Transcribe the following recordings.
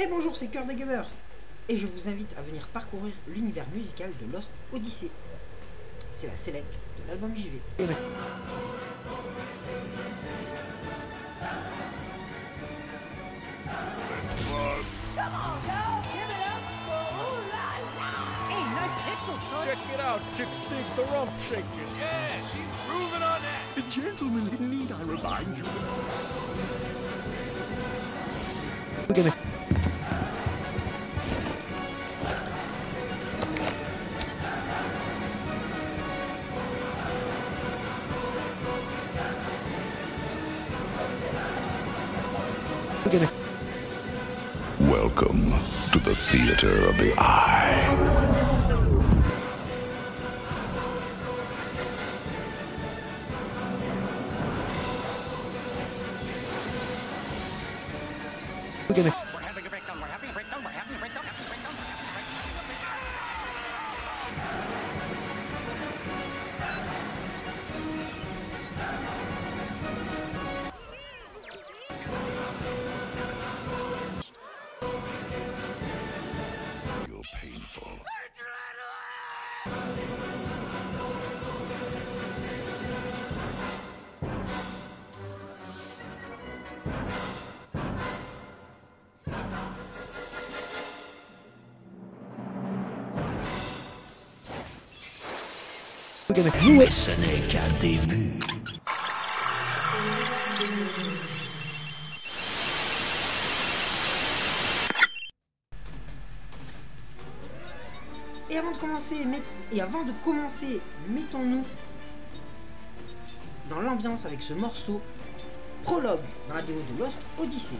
Et bonjour, c'est Cœur de Gamer et je vous invite à venir parcourir l'univers musical de Lost Odyssey. C'est la select de l'album JV. Come on, y'all, give it up for Ooh La La! Hey, nice pixels, Tubbs. Check it out, chicks dig the rump shakers. Yeah, she's grooving on that. Gentlemen, need I remind you? Theater of the eye. Et avant de commencer, avant de commencer, mettons-nous dans l'ambiance avec ce morceau prologue dans la de Lost Odyssey.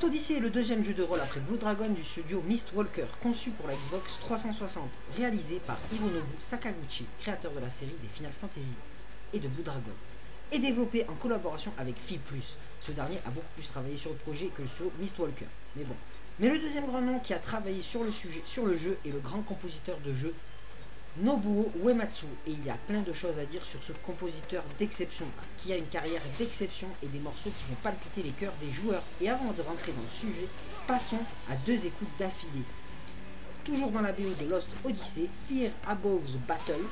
Lost, Odyssey est le deuxième jeu de rôle après Blue Dragon du studio Mistwalker, conçu pour la Xbox 360, réalisé par Hironobu Sakaguchi, créateur de la série des Final Fantasy et de Blue Dragon, et développé en collaboration avec Phil Ce dernier a beaucoup plus travaillé sur le projet que le studio Mistwalker, mais bon. Mais le deuxième grand nom qui a travaillé sur le, sujet, sur le jeu est le grand compositeur de jeu Nobuo Uematsu et il y a plein de choses à dire sur ce compositeur d'exception qui a une carrière d'exception et des morceaux qui font palpiter les cœurs des joueurs. Et avant de rentrer dans le sujet, passons à deux écoutes d'affilée. Toujours dans la BO de Lost Odyssey, Fear Above the Battle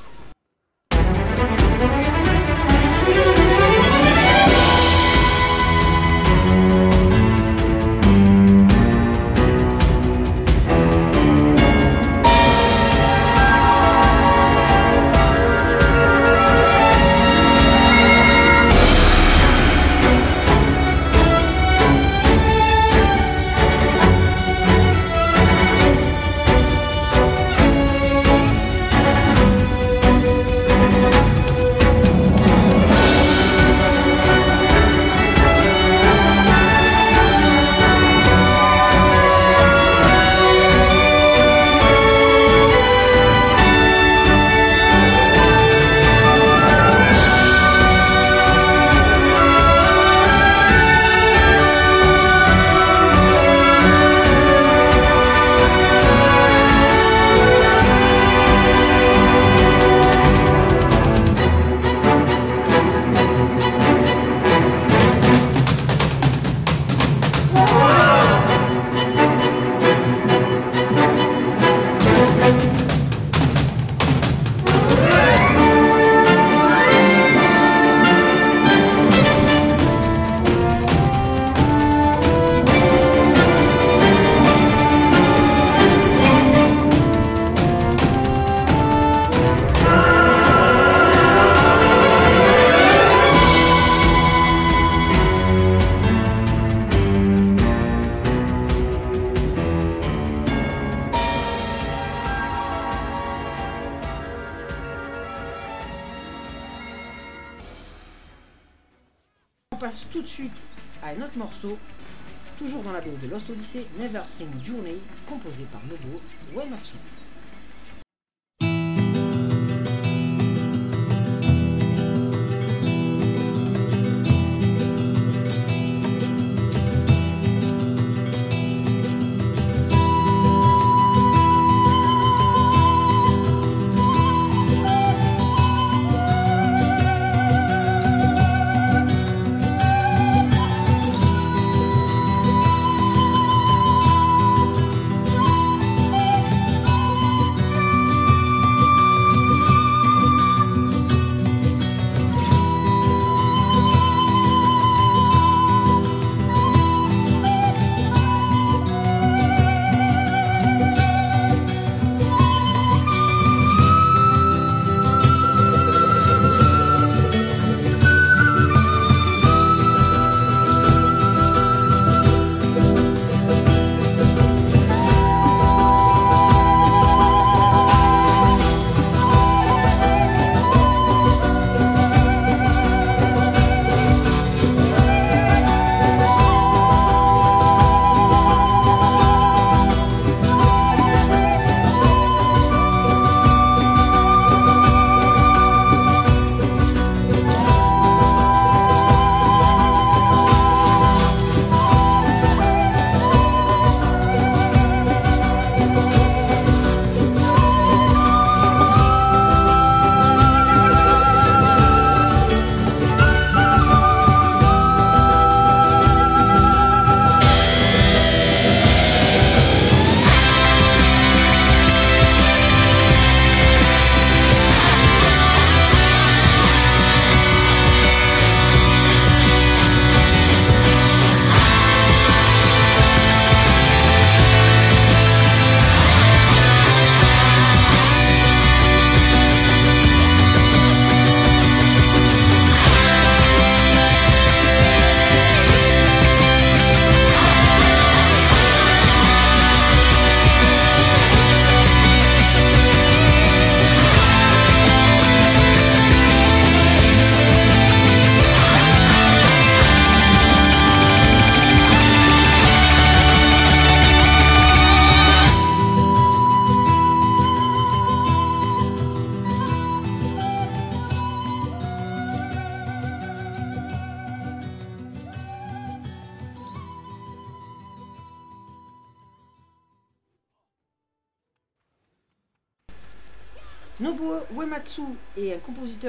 St. June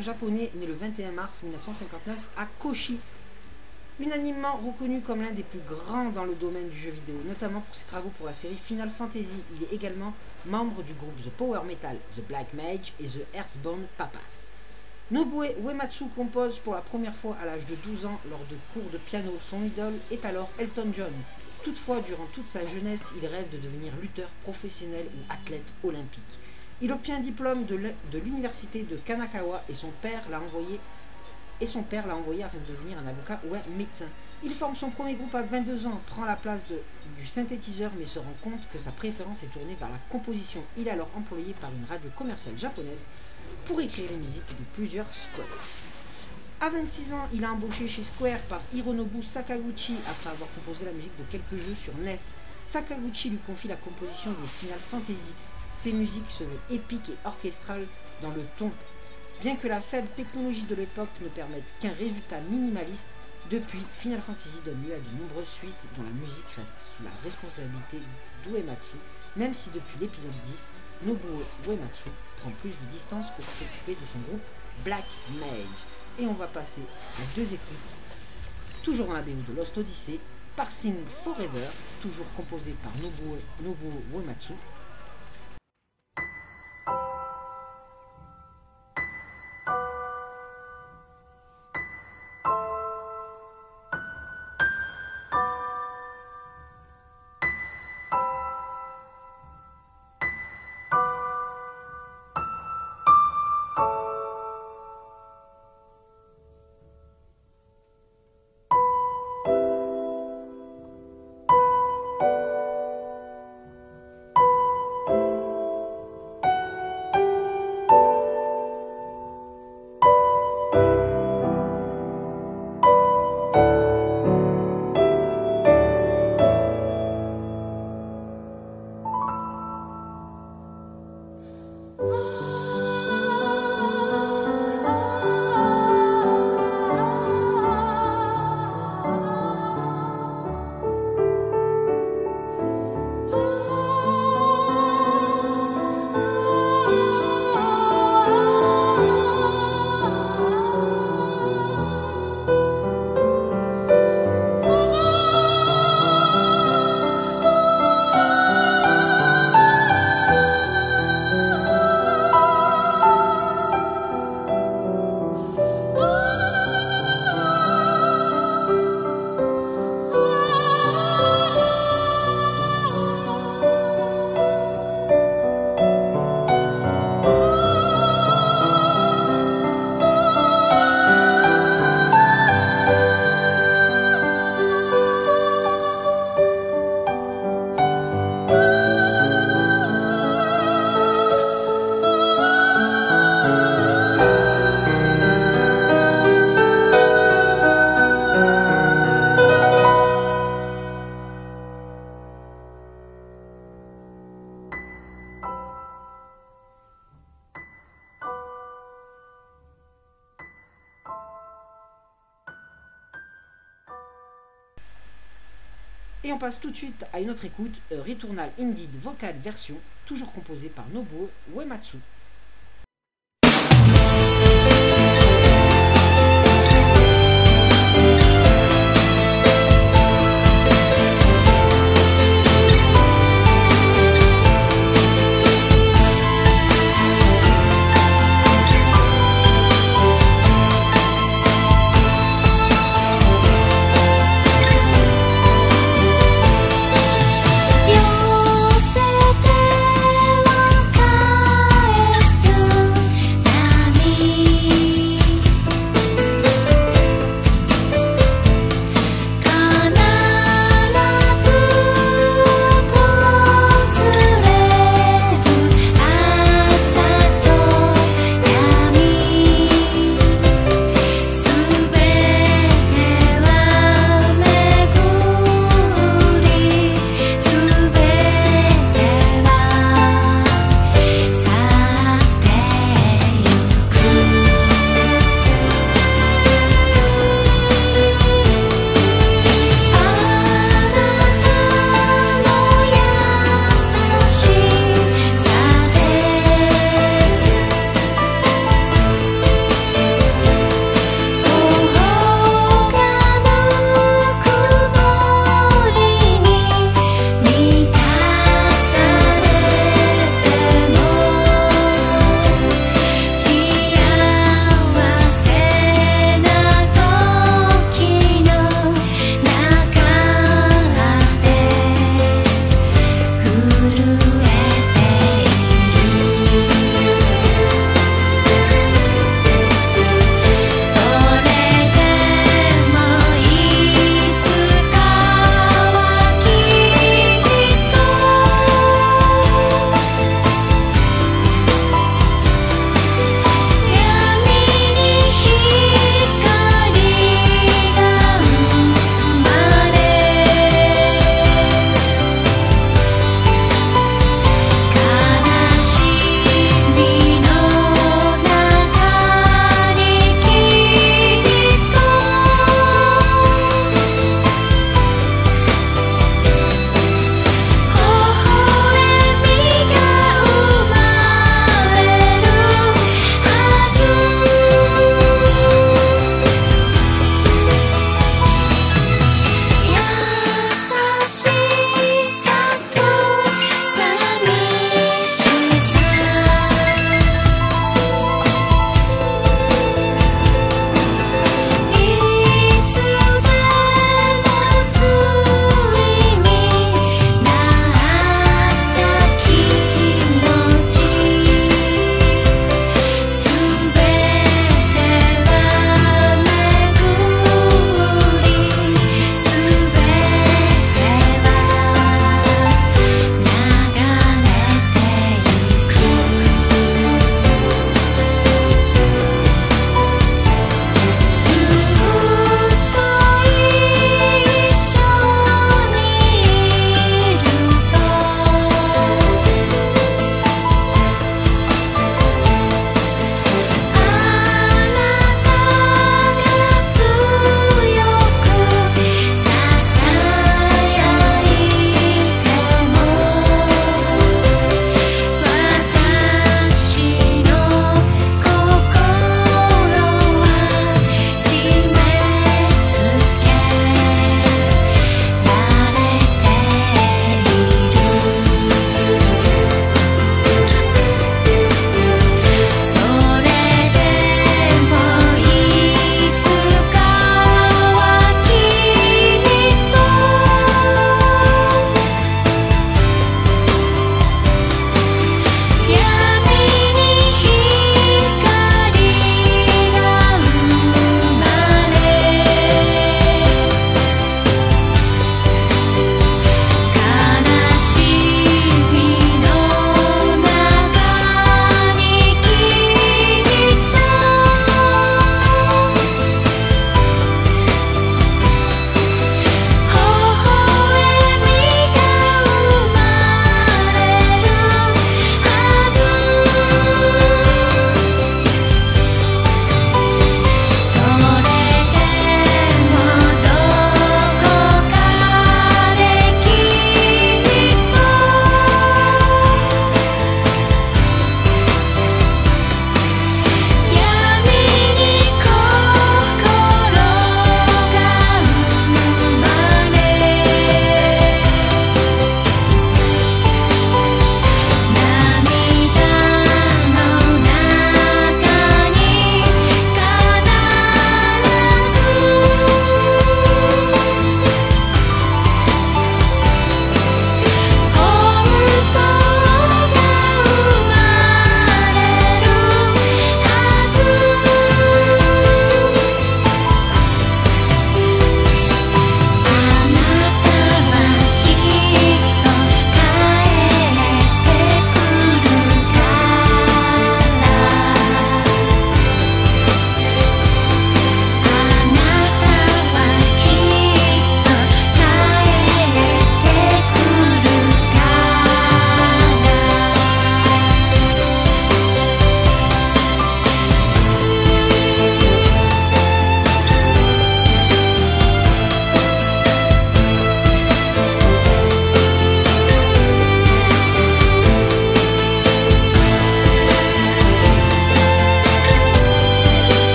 japonais né le 21 mars 1959 à Kochi. Unanimement reconnu comme l'un des plus grands dans le domaine du jeu vidéo, notamment pour ses travaux pour la série Final Fantasy. Il est également membre du groupe The Power Metal, The Black Mage et The Earthbound Papas. Nobuo Uematsu compose pour la première fois à l'âge de 12 ans lors de cours de piano. Son idole est alors Elton John. Toutefois, durant toute sa jeunesse, il rêve de devenir lutteur professionnel ou athlète olympique. Il obtient un diplôme de l'université de Kanakawa et son père l'a envoyé et son père l'a envoyé afin de devenir un avocat ou un médecin. Il forme son premier groupe à 22 ans, prend la place du synthétiseur mais se rend compte que sa préférence est tournée vers la composition. Il est alors employé par une radio commerciale japonaise pour écrire les musiques de plusieurs spots. À 26 ans, il a embauché chez Square par Hironobu Sakaguchi après avoir composé la musique de quelques jeux sur NES. Sakaguchi lui confie la composition de Final Fantasy. Ses musiques se veulent épiques et orchestrales dans le ton. Bien que la faible technologie de l'époque ne permette qu'un résultat minimaliste, depuis Final Fantasy donne lieu à de nombreuses suites dont la musique reste sous la responsabilité d'Uematsu, même si depuis l'épisode 10, Nobuo Uematsu prend plus de distance pour s'occuper de son groupe Black Mage. Et on va passer à deux écoutes, toujours dans la de Lost Odyssey, Parsing Forever, toujours composé par Nobuo, Nobuo Uematsu, Et passe tout de suite à une autre écoute, euh, Returnal Indeed Vocal Version, toujours composée par Nobuo Uematsu.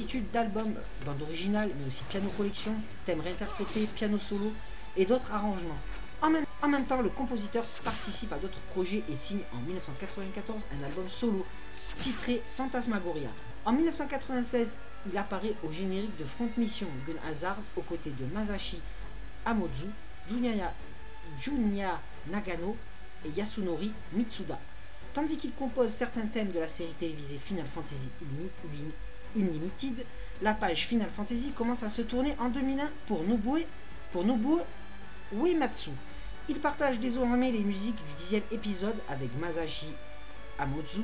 Multitude d'albums, bandes originales, mais aussi piano collection, thèmes réinterprétés, piano solo et d'autres arrangements. En même, temps, le compositeur participe à d'autres projets et signe en 1994 un album solo titré Phantasmagoria. En 1996, il apparaît au générique de Front Mission Gun Hazard aux côtés de Masashi Amozu, Junya, Junya Nagano et Yasunori Mitsuda. Tandis qu'il compose certains thèmes de la série télévisée Final Fantasy Uni- Uni- Unlimited, la page Final Fantasy commence à se tourner en 2001 pour Nobuo, pour Nobuo Uematsu. Il partage désormais les musiques du dixième épisode avec Masashi Amozu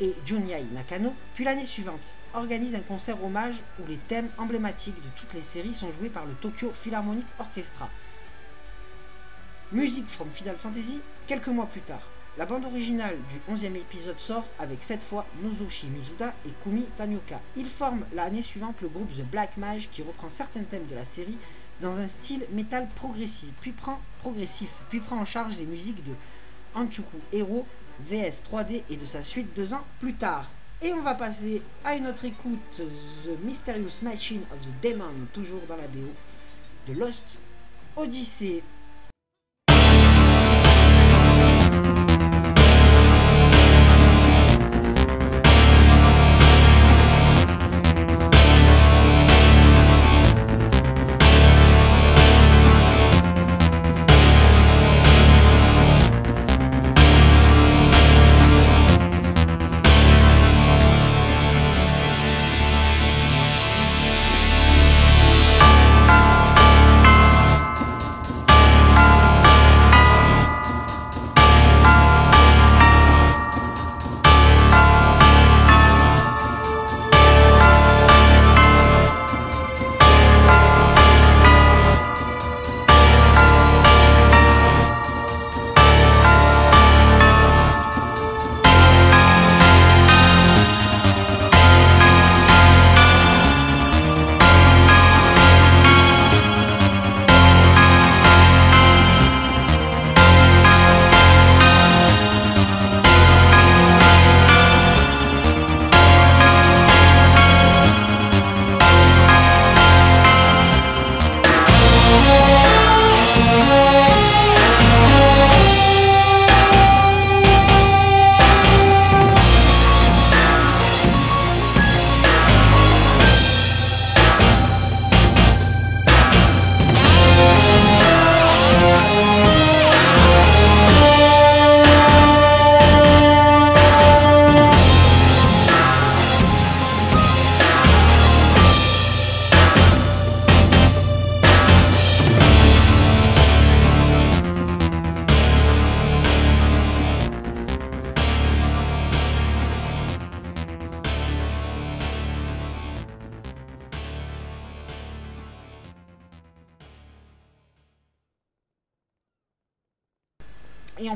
et Junyai Nakano, puis l'année suivante organise un concert hommage où les thèmes emblématiques de toutes les séries sont joués par le Tokyo Philharmonic Orchestra. Music from Final Fantasy, quelques mois plus tard. La bande originale du 11e épisode sort avec cette fois Nozoshi Mizuda et Kumi Tanioka. Ils forment l'année suivante le groupe The Black Mage qui reprend certains thèmes de la série dans un style métal progressif, puis prend, progressif, puis prend en charge les musiques de Anchuku Hero, VS 3D et de sa suite deux ans plus tard. Et on va passer à une autre écoute, The Mysterious Machine of the Demon, toujours dans la BO de Lost Odyssey.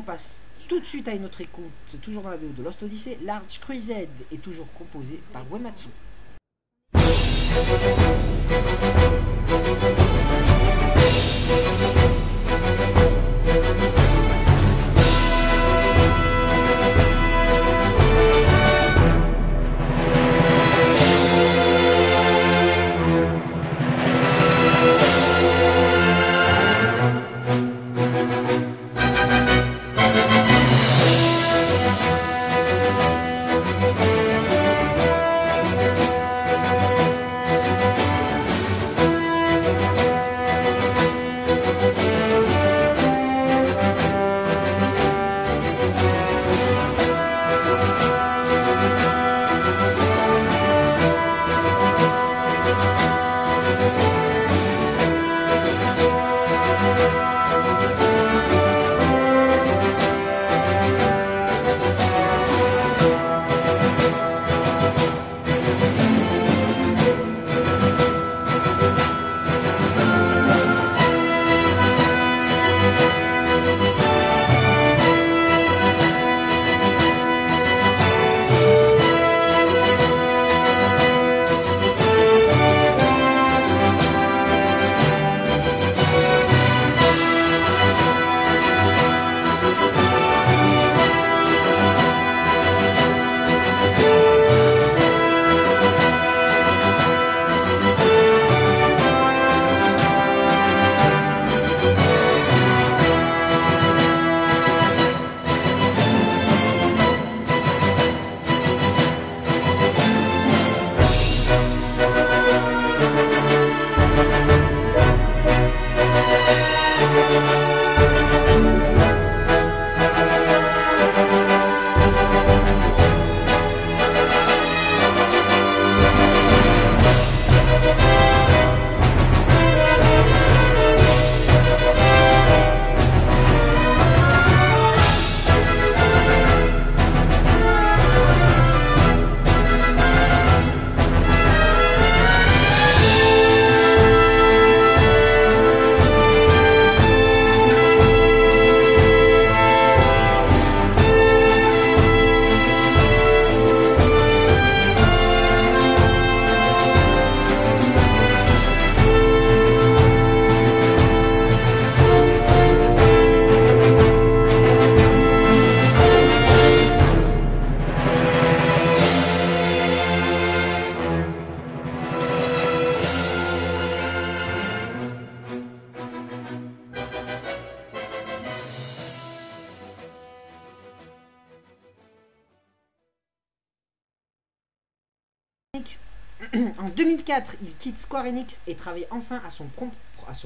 on passe tout de suite à une autre écoute, toujours dans la BO de Lost Odyssey, Large Crusade est toujours composé par Wematsu. Thank. 2004, il quitte Square Enix et travaille enfin à son,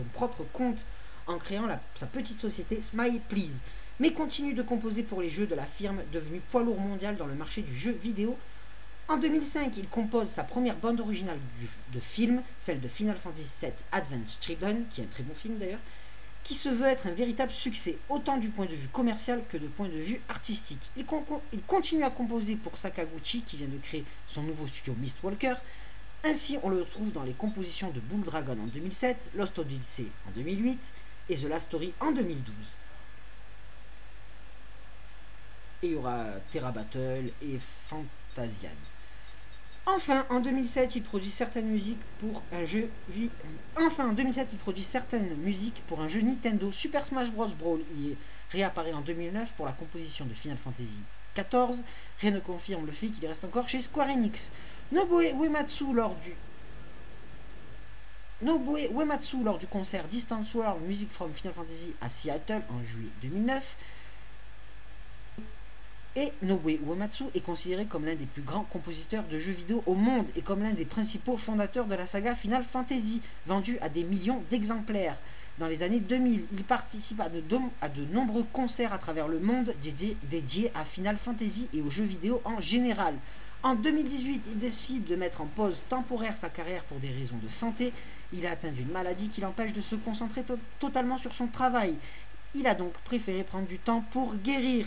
propre compte en créant sa petite société Smile Please, mais continue de composer pour les jeux de la firme devenue poids lourd mondial dans le marché du jeu vidéo. En 2005, il compose sa première bande originale du- de film, celle de Final Fantasy VII Advent Children, qui est un très bon film d'ailleurs, qui se veut être un véritable succès, autant du point de vue commercial que de point de vue artistique. Il, il continue à composer pour Sakaguchi, qui vient de créer son nouveau studio Mistwalker. Ainsi, on le retrouve dans les compositions de Bull Dragon en 2007, Lost Odyssey en 2008 et The Last Story en 2012. Et il y aura Terra Battle et Fantasian. Enfin, en 2007, il produit certaines musiques pour un jeu Enfin, en 2007, il produit certaines musiques pour un jeu Nintendo Super Smash Bros. Brawl. Il réapparaît en 2009 pour la composition de Final Fantasy XIV. Rien ne confirme le fait qu'il reste encore chez Square Enix. Nobuo Uematsu lors du lors du concert Distance World Music from Final Fantasy à Seattle en juillet 2009. Et Nobuo Uematsu est considéré comme l'un des plus grands compositeurs de jeux vidéo au monde et comme l'un des principaux fondateurs de la saga Final Fantasy, vendue à des millions d'exemplaires. Dans les années 2000, il participe à de, nombreux concerts à travers le monde dédiés à Final Fantasy et aux jeux vidéo en général. En 2018, il décide de mettre en pause temporaire sa carrière pour des raisons de santé. Il a atteint d'une maladie qui l'empêche de se concentrer to- totalement sur son travail. Il a donc préféré prendre du temps pour guérir.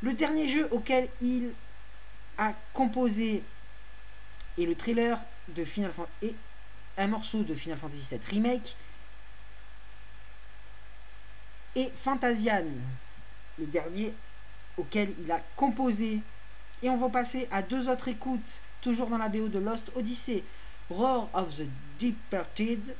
Le dernier jeu auquel il a composé est le trailer de Final Fan- et un morceau de Final Fantasy VII Remake et Fantasian, le dernier auquel il a composé. Et on va passer à deux autres écoutes, toujours dans la BO de Lost Odyssey, Roar of the Departed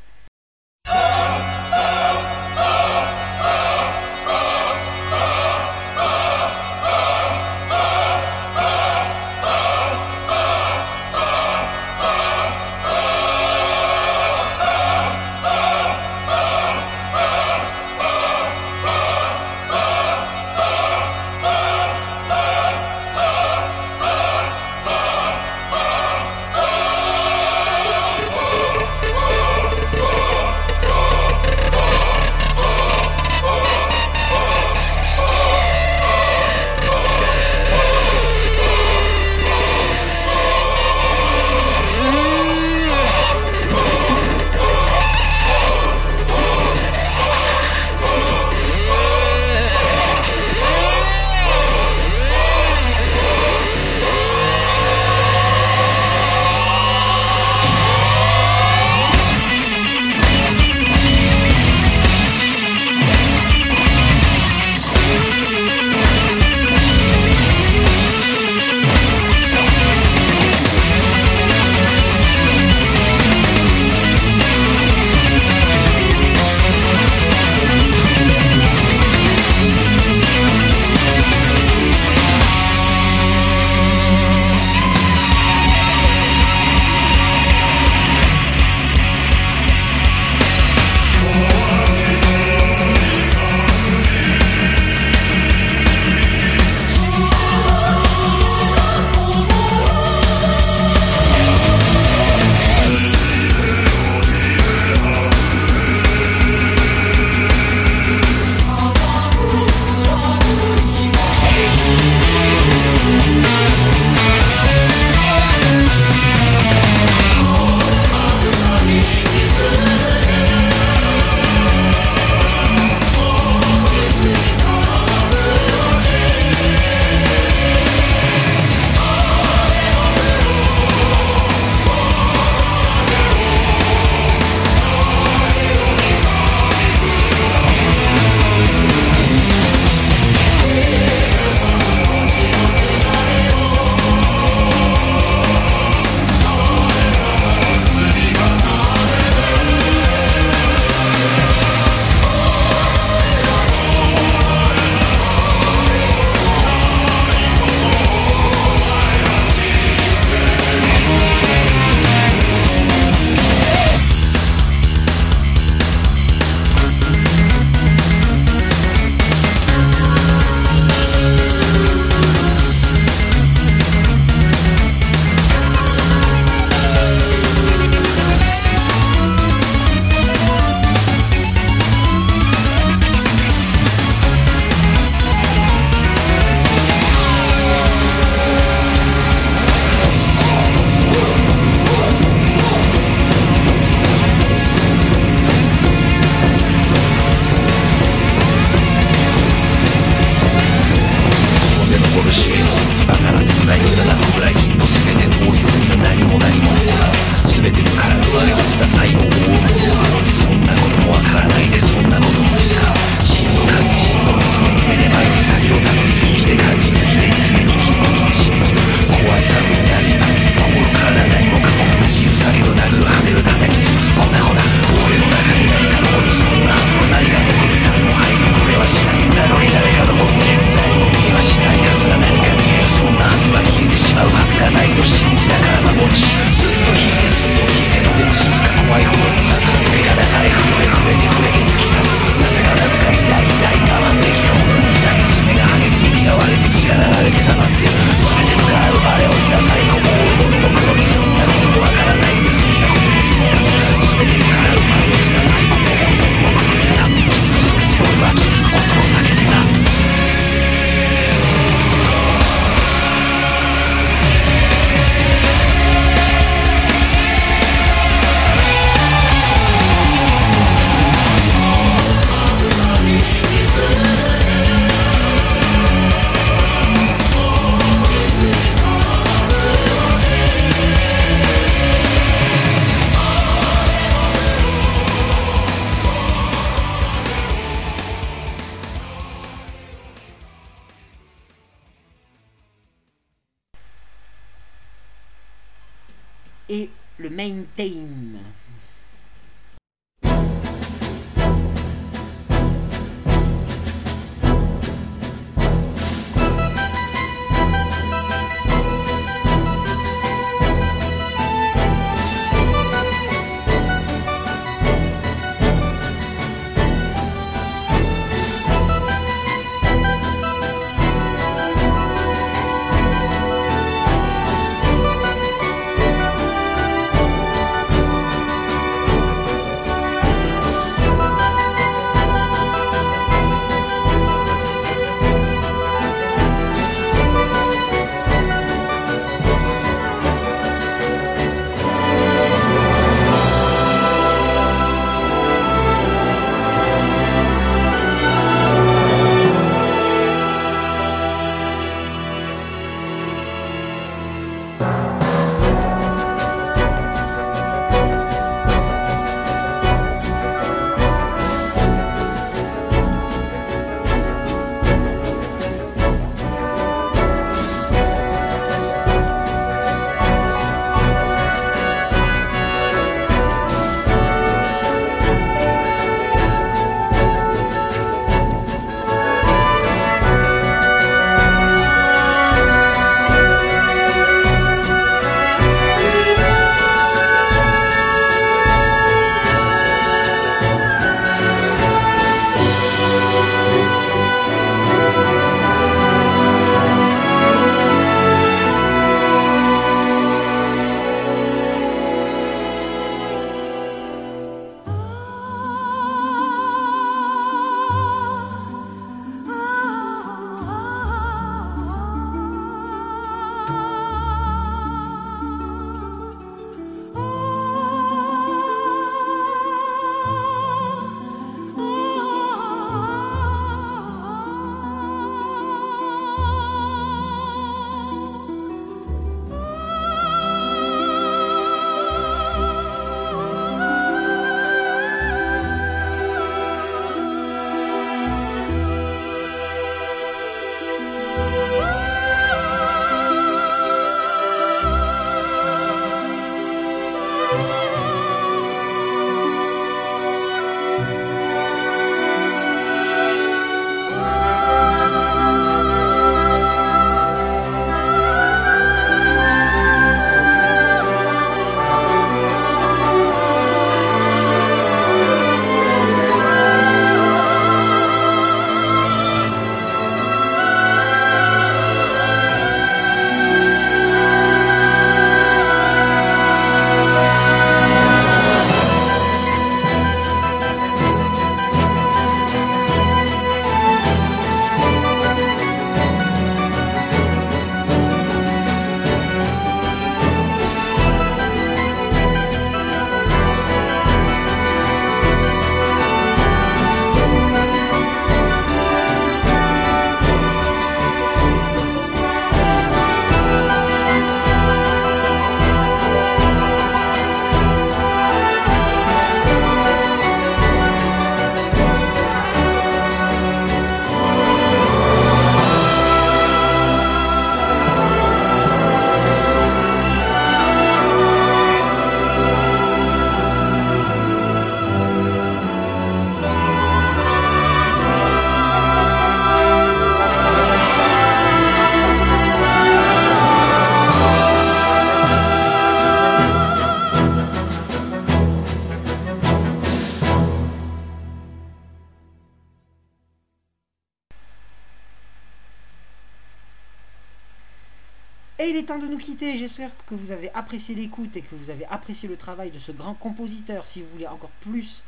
nous quitter. J'espère que vous avez apprécié l'écoute et que vous avez apprécié le travail de ce grand compositeur. Si vous voulez encore plus,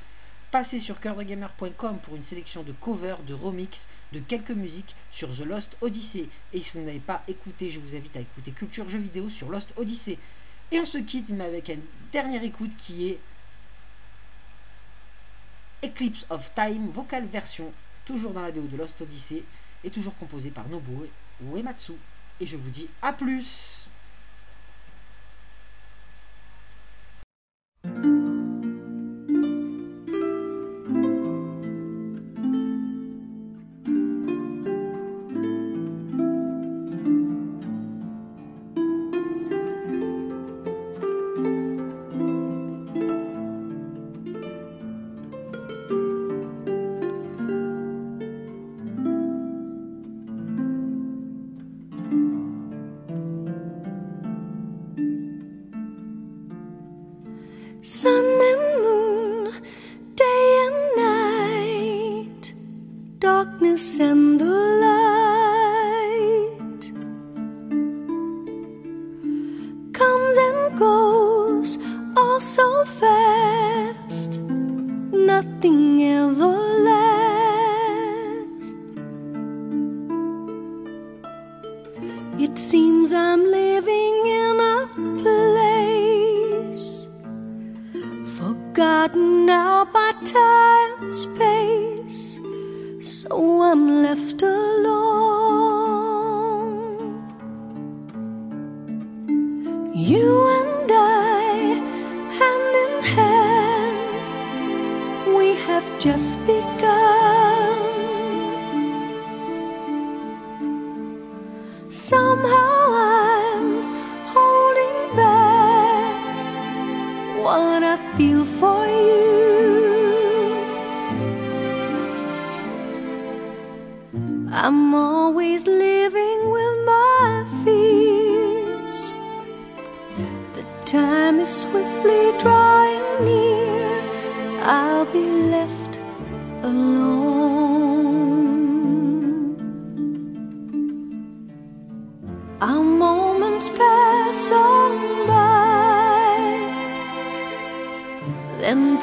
passez sur coeurdegamer.com pour une sélection de covers, de remix, de quelques musiques sur The Lost Odyssey. Et si vous n'avez pas écouté, je vous invite à écouter Culture Jeux vidéo sur Lost Odyssey. Et on se quitte, mais avec une dernière écoute qui est Eclipse of Time, vocale version, toujours dans la BO de Lost Odyssey, et toujours composée par Nobuo Uematsu. Et je vous dis à plus Mm-hmm. Sun and moon, day and night, darkness and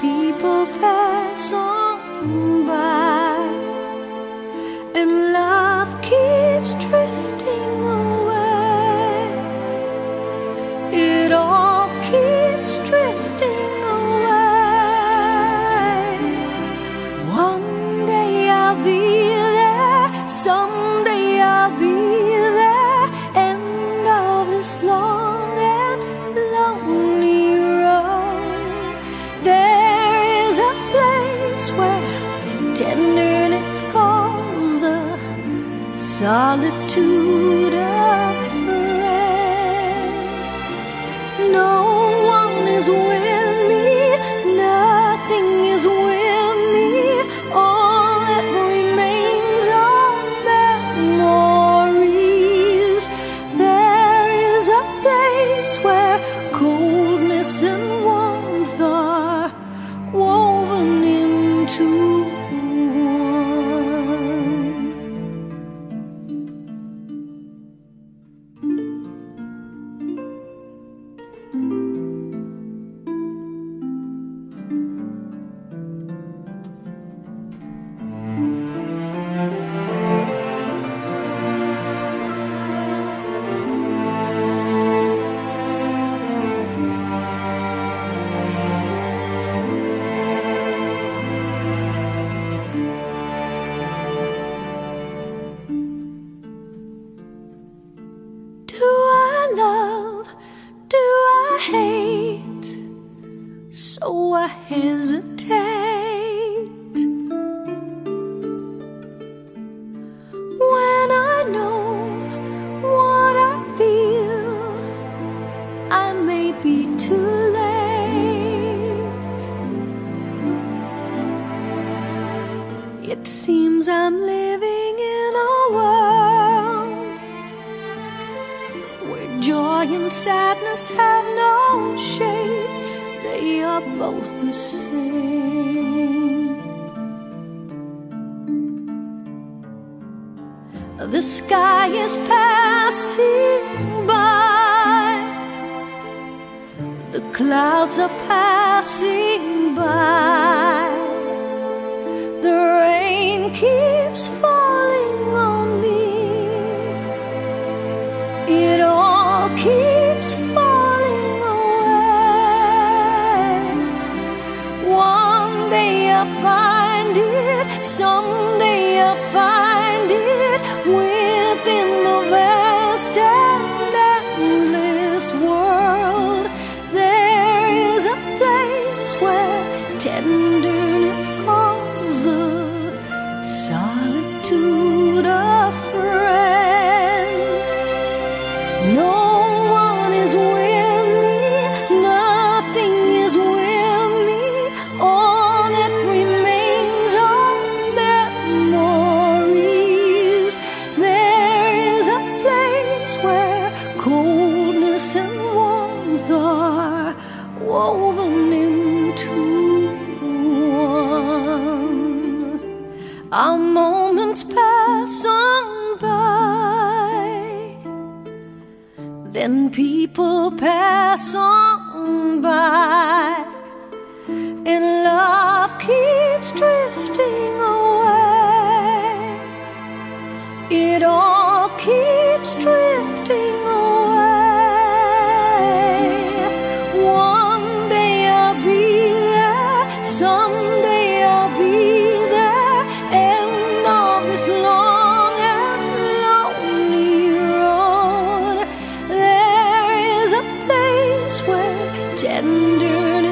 people find it. Someday I'll find it within the vast time.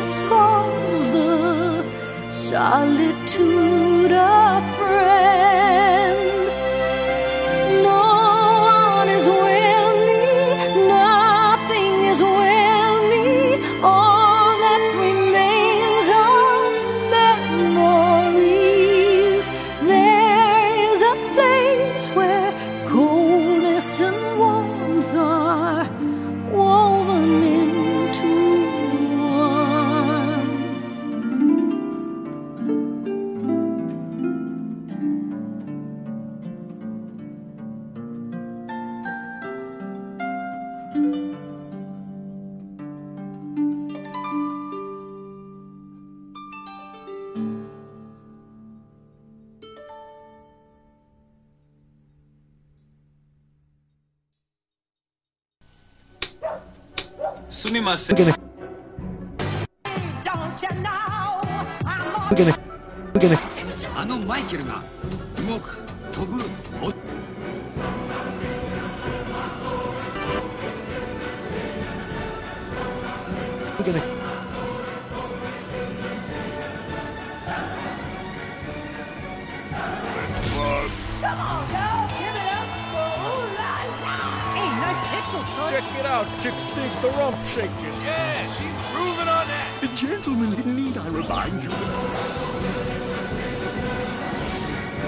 its calls the solitude of We're gonna Get out, chicks dig the rump shakers. Yeah, she's grooving on that. Gentlemen, need I remind you?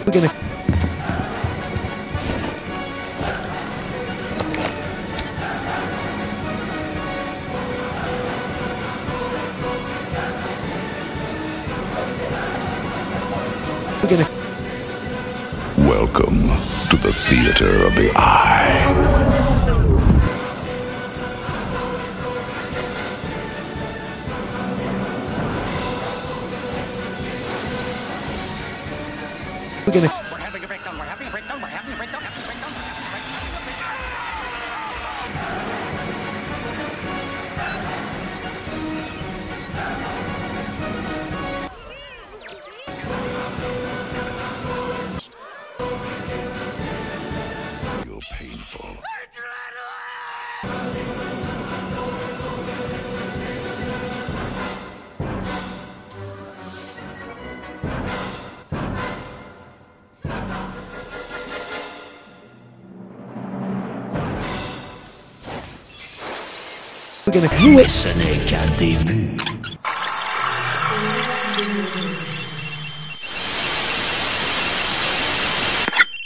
We're gonna. Welcome to the theater of the eye. We're gonna... Who is an egg